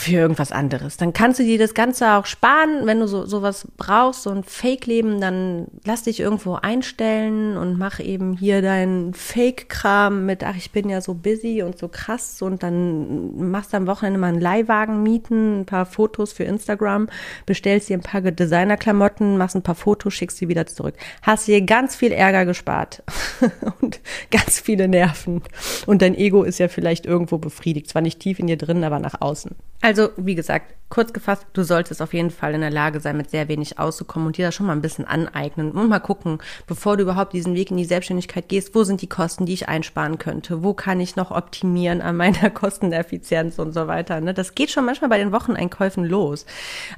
für irgendwas anderes. Dann kannst du dir das Ganze auch sparen, wenn du so sowas brauchst, so ein Fake-Leben, dann lass dich irgendwo einstellen und mach eben hier deinen Fake-Kram mit, ach, ich bin ja so busy und so krass und dann machst du am Wochenende mal einen Leihwagen mieten, ein paar Fotos für Instagram, bestellst dir ein paar Designer-Klamotten, machst ein paar Fotos, schickst sie wieder zurück. Hast dir ganz viel Ärger gespart und ganz viele Nerven und dein Ego ist ja vielleicht irgendwo befriedigt, zwar nicht tief in dir drin, aber nach außen. Also, wie gesagt, kurz gefasst, du solltest auf jeden Fall in der Lage sein, mit sehr wenig auszukommen und dir das schon mal ein bisschen aneignen und mal gucken, bevor du überhaupt diesen Weg in die Selbstständigkeit gehst, wo sind die Kosten, die ich einsparen könnte? Wo kann ich noch optimieren an meiner Kosteneffizienz und so weiter? Ne? Das geht schon manchmal bei den Wocheneinkäufen los.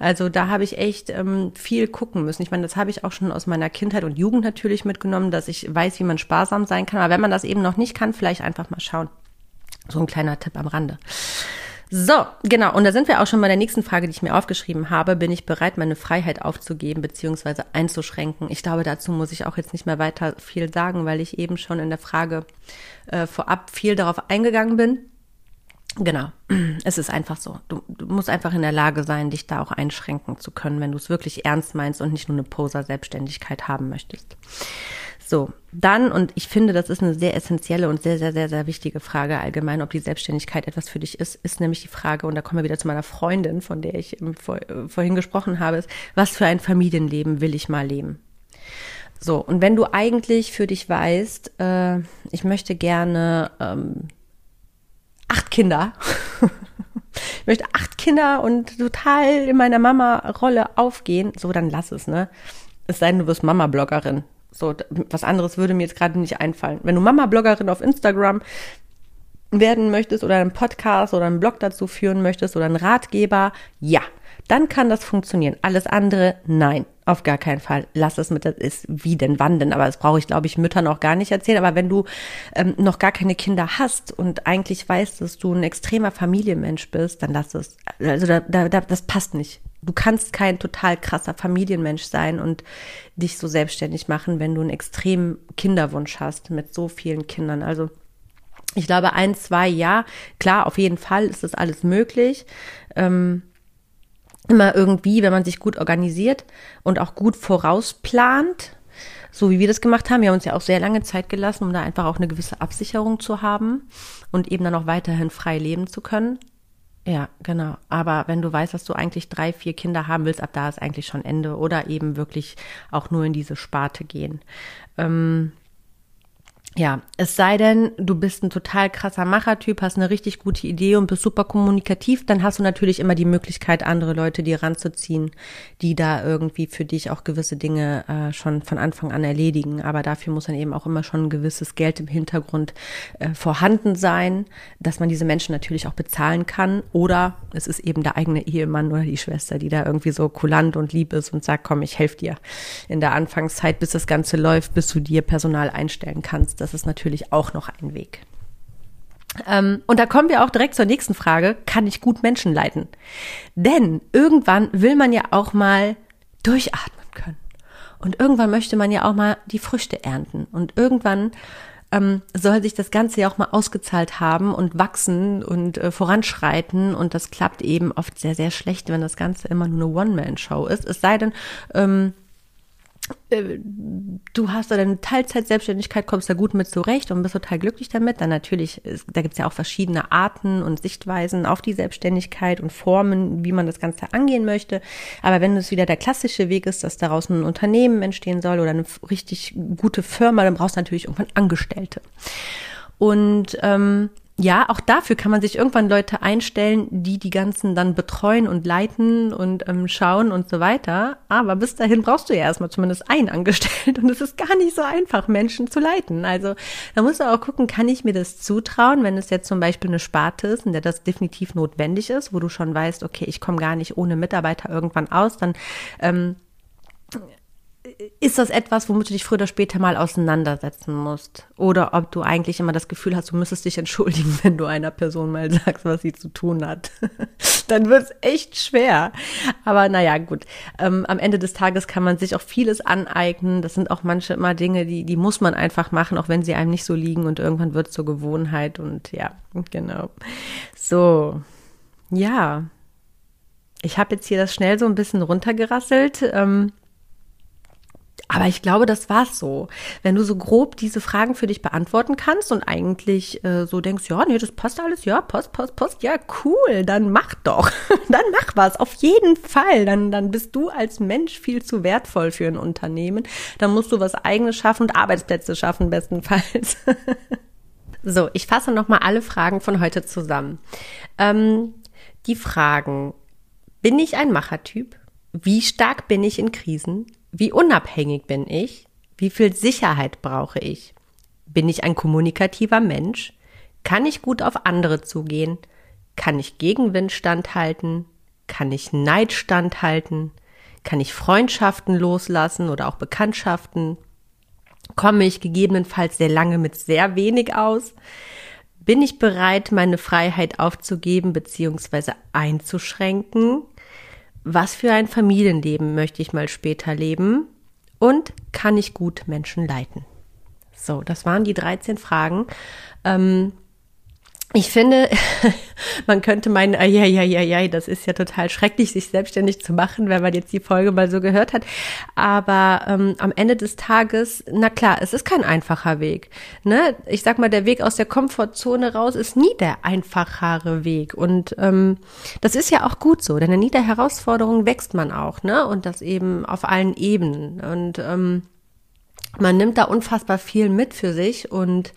Also da habe ich echt ähm, viel gucken müssen. Ich meine, das habe ich auch schon aus meiner Kindheit und Jugend natürlich mitgenommen, dass ich weiß, wie man sparsam sein kann. Aber wenn man das eben noch nicht kann, vielleicht einfach mal schauen. So ein kleiner Tipp am Rande. So, genau. Und da sind wir auch schon bei der nächsten Frage, die ich mir aufgeschrieben habe. Bin ich bereit, meine Freiheit aufzugeben bzw. einzuschränken? Ich glaube, dazu muss ich auch jetzt nicht mehr weiter viel sagen, weil ich eben schon in der Frage äh, vorab viel darauf eingegangen bin. Genau, es ist einfach so. Du, du musst einfach in der Lage sein, dich da auch einschränken zu können, wenn du es wirklich ernst meinst und nicht nur eine Poser-Selbstständigkeit haben möchtest. So, dann, und ich finde, das ist eine sehr essentielle und sehr, sehr, sehr, sehr wichtige Frage allgemein, ob die Selbstständigkeit etwas für dich ist, ist nämlich die Frage, und da kommen wir wieder zu meiner Freundin, von der ich vor, vorhin gesprochen habe, ist, was für ein Familienleben will ich mal leben? So, und wenn du eigentlich für dich weißt, äh, ich möchte gerne ähm, acht Kinder, ich möchte acht Kinder und total in meiner Mama-Rolle aufgehen, so, dann lass es, ne? Es sei denn, du wirst Mama-Bloggerin. So, was anderes würde mir jetzt gerade nicht einfallen. Wenn du Mama-Bloggerin auf Instagram werden möchtest oder einen Podcast oder einen Blog dazu führen möchtest oder einen Ratgeber, ja, dann kann das funktionieren. Alles andere, nein, auf gar keinen Fall. Lass es mit, das ist wie denn, wann denn, aber das brauche ich, glaube ich, Müttern auch gar nicht erzählen. Aber wenn du ähm, noch gar keine Kinder hast und eigentlich weißt, dass du ein extremer Familienmensch bist, dann lass es. Also da, da, da, das passt nicht. Du kannst kein total krasser Familienmensch sein und dich so selbstständig machen, wenn du einen extremen Kinderwunsch hast mit so vielen Kindern. Also ich glaube, ein, zwei, ja, klar, auf jeden Fall ist das alles möglich. Ähm, immer irgendwie, wenn man sich gut organisiert und auch gut vorausplant, so wie wir das gemacht haben. Wir haben uns ja auch sehr lange Zeit gelassen, um da einfach auch eine gewisse Absicherung zu haben und eben dann auch weiterhin frei leben zu können. Ja, genau. Aber wenn du weißt, dass du eigentlich drei, vier Kinder haben willst, ab da ist eigentlich schon Ende oder eben wirklich auch nur in diese Sparte gehen. Ähm, ja, es sei denn, du bist ein total krasser Machertyp, hast eine richtig gute Idee und bist super kommunikativ, dann hast du natürlich immer die Möglichkeit, andere Leute dir ranzuziehen, die da irgendwie für dich auch gewisse Dinge äh, schon von Anfang an erledigen. Aber dafür muss dann eben auch immer schon ein gewisses Geld im Hintergrund äh, vorhanden sein, dass man diese Menschen natürlich auch bezahlen kann. Oder es ist eben der eigene Ehemann oder die Schwester, die da irgendwie so kulant und lieb ist und sagt, komm, ich helfe dir in der Anfangszeit, bis das Ganze läuft, bis du dir Personal einstellen kannst das ist natürlich auch noch ein Weg. Ähm, und da kommen wir auch direkt zur nächsten Frage. Kann ich gut Menschen leiten? Denn irgendwann will man ja auch mal durchatmen können. Und irgendwann möchte man ja auch mal die Früchte ernten. Und irgendwann ähm, soll sich das Ganze ja auch mal ausgezahlt haben und wachsen und äh, voranschreiten. Und das klappt eben oft sehr, sehr schlecht, wenn das Ganze immer nur eine One-Man-Show ist. Es sei denn, ähm, äh, du hast da deine Teilzeit-Selbstständigkeit, kommst da gut mit zurecht und bist total glücklich damit. Dann natürlich, da gibt's ja auch verschiedene Arten und Sichtweisen auf die Selbstständigkeit und Formen, wie man das Ganze angehen möchte. Aber wenn es wieder der klassische Weg ist, dass daraus ein Unternehmen entstehen soll oder eine richtig gute Firma, dann brauchst du natürlich irgendwann Angestellte. Und ähm, ja, auch dafür kann man sich irgendwann Leute einstellen, die die ganzen dann betreuen und leiten und ähm, schauen und so weiter. Aber bis dahin brauchst du ja erstmal zumindest einen angestellt und es ist gar nicht so einfach, Menschen zu leiten. Also da musst du auch gucken, kann ich mir das zutrauen, wenn es jetzt zum Beispiel eine Sparte ist, in der das definitiv notwendig ist, wo du schon weißt, okay, ich komme gar nicht ohne Mitarbeiter irgendwann aus, dann ähm, ist das etwas, womit du dich früher oder später mal auseinandersetzen musst? Oder ob du eigentlich immer das Gefühl hast, du müsstest dich entschuldigen, wenn du einer Person mal sagst, was sie zu tun hat. Dann wird es echt schwer. Aber naja, gut. Ähm, am Ende des Tages kann man sich auch vieles aneignen. Das sind auch manche immer Dinge, die, die muss man einfach machen, auch wenn sie einem nicht so liegen und irgendwann wird es zur Gewohnheit und ja, genau. So, ja. Ich habe jetzt hier das schnell so ein bisschen runtergerasselt. Ähm, aber ich glaube, das war's so. Wenn du so grob diese Fragen für dich beantworten kannst und eigentlich äh, so denkst, ja, nee, das passt alles, ja, passt, passt, passt, ja, cool, dann mach doch. dann mach was, auf jeden Fall. Dann, dann bist du als Mensch viel zu wertvoll für ein Unternehmen. Dann musst du was eigenes schaffen und Arbeitsplätze schaffen, bestenfalls. so, ich fasse nochmal alle Fragen von heute zusammen. Ähm, die Fragen, bin ich ein Machertyp? Wie stark bin ich in Krisen? Wie unabhängig bin ich? Wie viel Sicherheit brauche ich? Bin ich ein kommunikativer Mensch? Kann ich gut auf andere zugehen? Kann ich Gegenwind standhalten? Kann ich Neid standhalten? Kann ich Freundschaften loslassen oder auch Bekanntschaften? Komme ich gegebenenfalls sehr lange mit sehr wenig aus? Bin ich bereit, meine Freiheit aufzugeben bzw. einzuschränken? Was für ein Familienleben möchte ich mal später leben und kann ich gut Menschen leiten? So, das waren die 13 Fragen. Ähm, ich finde, man könnte meinen, ja, ja, ja, ja, das ist ja total schrecklich, sich selbstständig zu machen, wenn man jetzt die Folge mal so gehört hat. Aber ähm, am Ende des Tages, na klar, es ist kein einfacher Weg. Ne? Ich sag mal, der Weg aus der Komfortzone raus ist nie der einfachere Weg. Und ähm, das ist ja auch gut so, denn in jeder Herausforderung wächst man auch, ne? Und das eben auf allen Ebenen. Und ähm, man nimmt da unfassbar viel mit für sich und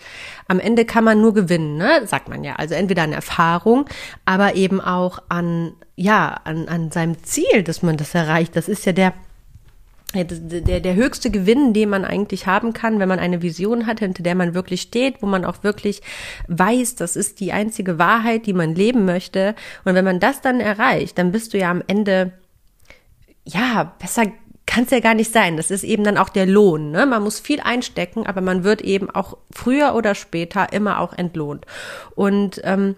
am Ende kann man nur gewinnen, ne? sagt man ja. Also entweder an Erfahrung, aber eben auch an, ja, an, an seinem Ziel, dass man das erreicht. Das ist ja der, der, der höchste Gewinn, den man eigentlich haben kann, wenn man eine Vision hat, hinter der man wirklich steht, wo man auch wirklich weiß, das ist die einzige Wahrheit, die man leben möchte. Und wenn man das dann erreicht, dann bist du ja am Ende, ja, besser kann es ja gar nicht sein. Das ist eben dann auch der Lohn. Ne? Man muss viel einstecken, aber man wird eben auch früher oder später immer auch entlohnt. Und ähm,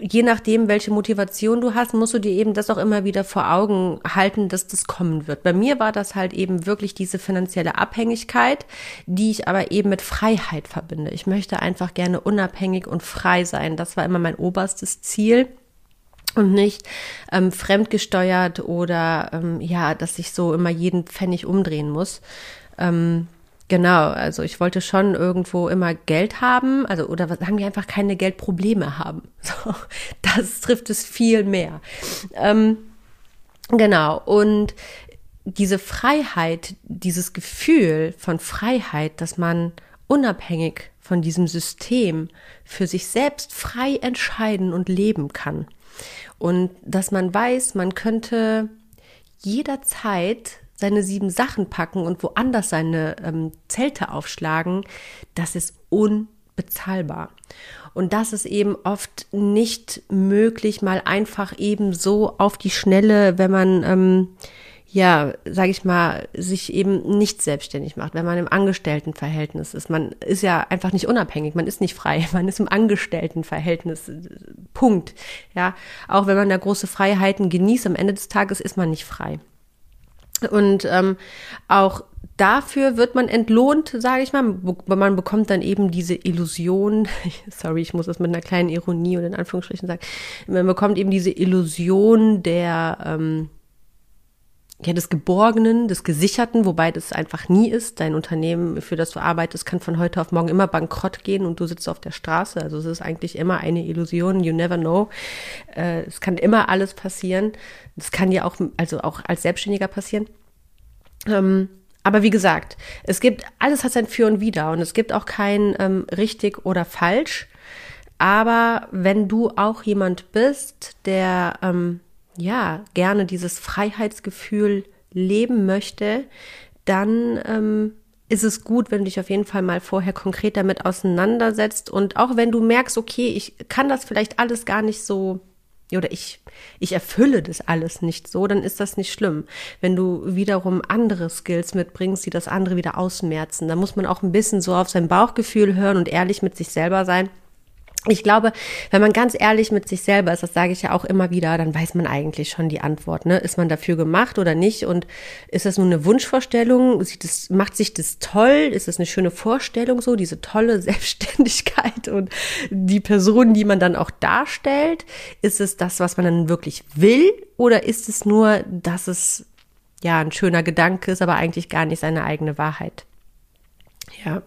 je nachdem, welche Motivation du hast, musst du dir eben das auch immer wieder vor Augen halten, dass das kommen wird. Bei mir war das halt eben wirklich diese finanzielle Abhängigkeit, die ich aber eben mit Freiheit verbinde. Ich möchte einfach gerne unabhängig und frei sein. Das war immer mein oberstes Ziel und nicht ähm, fremdgesteuert oder ähm, ja, dass ich so immer jeden Pfennig umdrehen muss. Ähm, genau, also ich wollte schon irgendwo immer Geld haben, also oder sagen wir einfach keine Geldprobleme haben. So, das trifft es viel mehr. Ähm, genau, und diese Freiheit, dieses Gefühl von Freiheit, dass man unabhängig von diesem System für sich selbst frei entscheiden und leben kann. Und dass man weiß, man könnte jederzeit seine sieben Sachen packen und woanders seine ähm, Zelte aufschlagen, das ist unbezahlbar. Und das ist eben oft nicht möglich, mal einfach eben so auf die Schnelle, wenn man ähm, ja, sage ich mal, sich eben nicht selbstständig macht, wenn man im Angestelltenverhältnis ist. Man ist ja einfach nicht unabhängig, man ist nicht frei, man ist im Angestelltenverhältnis. Punkt. Ja, auch wenn man da große Freiheiten genießt, am Ende des Tages ist man nicht frei. Und ähm, auch dafür wird man entlohnt, sage ich mal. Man bekommt dann eben diese Illusion, sorry, ich muss das mit einer kleinen Ironie und in Anführungsstrichen sagen, man bekommt eben diese Illusion der ähm, ja, des Geborgenen, des Gesicherten, wobei das einfach nie ist. Dein Unternehmen, für das du arbeitest, kann von heute auf morgen immer bankrott gehen und du sitzt auf der Straße. Also es ist eigentlich immer eine Illusion. You never know. Äh, es kann immer alles passieren. Das kann dir auch, also auch als Selbstständiger passieren. Ähm, aber wie gesagt, es gibt, alles hat sein Für und Wider und es gibt auch kein ähm, richtig oder falsch. Aber wenn du auch jemand bist, der ähm, ja, gerne dieses Freiheitsgefühl leben möchte, dann ähm, ist es gut, wenn du dich auf jeden Fall mal vorher konkret damit auseinandersetzt und auch wenn du merkst, okay, ich kann das vielleicht alles gar nicht so oder ich, ich erfülle das alles nicht so, dann ist das nicht schlimm. Wenn du wiederum andere Skills mitbringst, die das andere wieder ausmerzen, dann muss man auch ein bisschen so auf sein Bauchgefühl hören und ehrlich mit sich selber sein ich glaube, wenn man ganz ehrlich mit sich selber ist, das sage ich ja auch immer wieder, dann weiß man eigentlich schon die Antwort. Ne? Ist man dafür gemacht oder nicht? Und ist das nur eine Wunschvorstellung? Sieht das, macht sich das toll? Ist das eine schöne Vorstellung so, diese tolle Selbstständigkeit und die Person, die man dann auch darstellt? Ist es das, was man dann wirklich will? Oder ist es nur, dass es ja ein schöner Gedanke ist, aber eigentlich gar nicht seine eigene Wahrheit? Ja.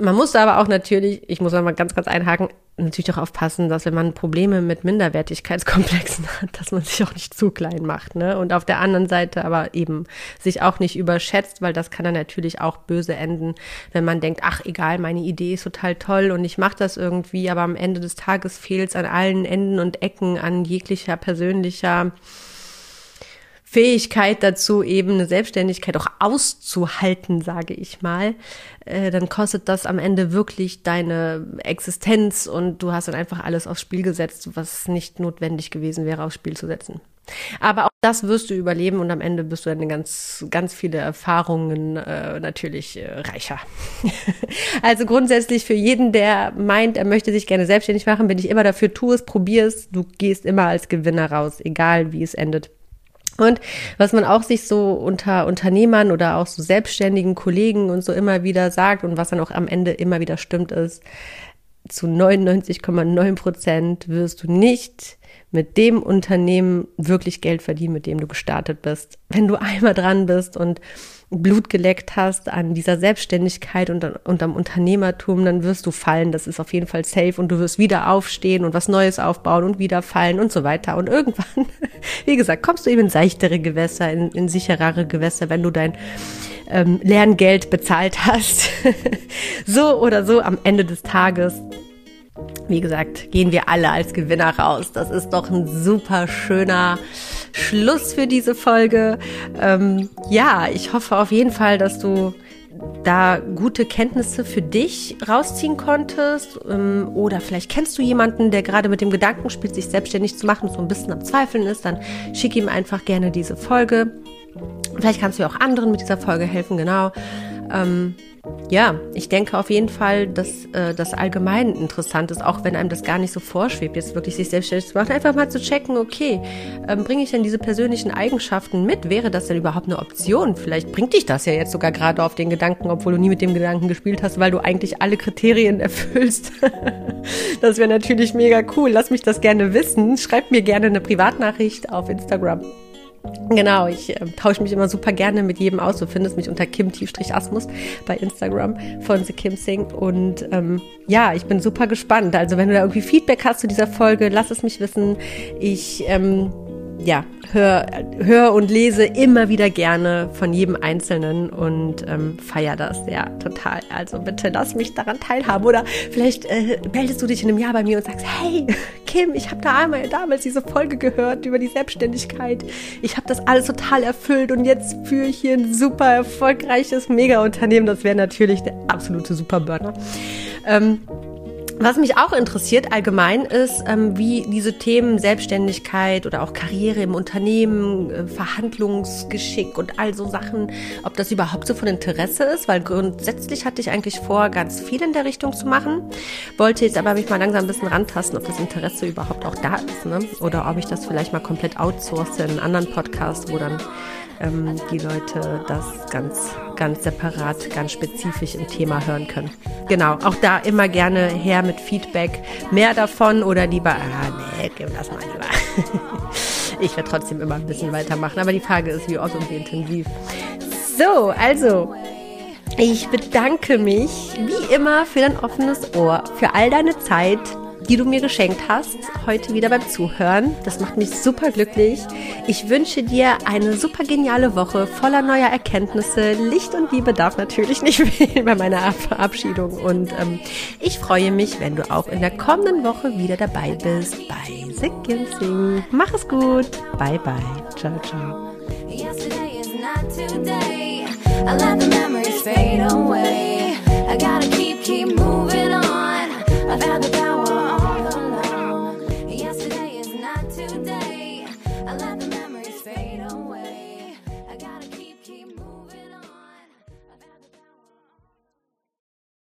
Man muss aber auch natürlich, ich muss mal ganz, ganz einhaken, natürlich auch aufpassen, dass wenn man Probleme mit Minderwertigkeitskomplexen hat, dass man sich auch nicht zu klein macht, ne? Und auf der anderen Seite aber eben sich auch nicht überschätzt, weil das kann dann natürlich auch böse enden, wenn man denkt, ach egal, meine Idee ist total toll und ich mache das irgendwie, aber am Ende des Tages fehlt es an allen Enden und Ecken an jeglicher persönlicher Fähigkeit dazu, eben eine Selbstständigkeit auch auszuhalten, sage ich mal, äh, dann kostet das am Ende wirklich deine Existenz und du hast dann einfach alles aufs Spiel gesetzt, was nicht notwendig gewesen wäre, aufs Spiel zu setzen. Aber auch das wirst du überleben und am Ende bist du dann ganz, ganz viele Erfahrungen äh, natürlich äh, reicher. also grundsätzlich für jeden, der meint, er möchte sich gerne selbstständig machen, bin ich immer dafür, tu es, probier es, du gehst immer als Gewinner raus, egal wie es endet. Und was man auch sich so unter Unternehmern oder auch so selbstständigen Kollegen und so immer wieder sagt und was dann auch am Ende immer wieder stimmt, ist, zu 99,9 Prozent wirst du nicht mit dem Unternehmen wirklich Geld verdienen, mit dem du gestartet bist. Wenn du einmal dran bist und Blut geleckt hast an dieser Selbstständigkeit und, und am Unternehmertum, dann wirst du fallen. Das ist auf jeden Fall safe und du wirst wieder aufstehen und was Neues aufbauen und wieder fallen und so weiter. Und irgendwann, wie gesagt, kommst du eben in seichtere Gewässer, in, in sicherere Gewässer, wenn du dein ähm, Lerngeld bezahlt hast. so oder so am Ende des Tages wie gesagt, gehen wir alle als Gewinner raus. Das ist doch ein super schöner Schluss für diese Folge. Ähm, ja, ich hoffe auf jeden Fall, dass du da gute Kenntnisse für dich rausziehen konntest. Ähm, oder vielleicht kennst du jemanden, der gerade mit dem Gedanken spielt, sich selbstständig zu machen und so ein bisschen am Zweifeln ist, dann schick ihm einfach gerne diese Folge. Vielleicht kannst du ja auch anderen mit dieser Folge helfen, genau. Ähm, ja, ich denke auf jeden Fall, dass äh, das allgemein interessant ist, auch wenn einem das gar nicht so vorschwebt, jetzt wirklich sich selbstständig zu machen, einfach mal zu checken, okay, ähm, bringe ich denn diese persönlichen Eigenschaften mit? Wäre das denn überhaupt eine Option? Vielleicht bringt dich das ja jetzt sogar gerade auf den Gedanken, obwohl du nie mit dem Gedanken gespielt hast, weil du eigentlich alle Kriterien erfüllst. das wäre natürlich mega cool. Lass mich das gerne wissen. Schreib mir gerne eine Privatnachricht auf Instagram. Genau, ich äh, tausche mich immer super gerne mit jedem aus. Du findest mich unter Kim-Asmus bei Instagram von The Kim Sing. Und ähm, ja, ich bin super gespannt. Also wenn du da irgendwie Feedback hast zu dieser Folge, lass es mich wissen. Ich ähm, ja, hör, hör und lese immer wieder gerne von jedem Einzelnen und ähm, feier das ja total. Also bitte lass mich daran teilhaben. Oder vielleicht äh, meldest du dich in einem Jahr bei mir und sagst, hey, Kim, ich habe da einmal damals diese Folge gehört über die Selbstständigkeit. Ich habe das alles total erfüllt und jetzt führe ich hier ein super erfolgreiches Mega-Unternehmen. Das wäre natürlich der absolute Superburner. Ähm, Was mich auch interessiert allgemein ist, ähm, wie diese Themen Selbstständigkeit oder auch Karriere im Unternehmen, äh, Verhandlungsgeschick und all so Sachen, ob das überhaupt so von Interesse ist, weil grundsätzlich hatte ich eigentlich vor, ganz viel in der Richtung zu machen, wollte jetzt aber mich mal langsam ein bisschen rantasten, ob das Interesse überhaupt auch da ist, ne? oder ob ich das vielleicht mal komplett outsource in einen anderen Podcast, wo dann ähm, die Leute das ganz, ganz separat, ganz spezifisch im Thema hören können. Genau, auch da immer gerne her mit Feedback. Mehr davon oder lieber, ah nee, gib das mal lieber. ich werde trotzdem immer ein bisschen weitermachen, aber die Frage ist, wie oft und wie intensiv. So, also, ich bedanke mich wie immer für dein offenes Ohr, für all deine Zeit die du mir geschenkt hast, heute wieder beim Zuhören. Das macht mich super glücklich. Ich wünsche dir eine super geniale Woche voller neuer Erkenntnisse. Licht und Liebe darf natürlich nicht fehlen bei meiner Verabschiedung. Und ähm, ich freue mich, wenn du auch in der kommenden Woche wieder dabei bist bei Sick Sing. Mach es gut. Bye, bye. Ciao, ciao. I let the memories fade away. I gotta keep, keep moving on. I've had the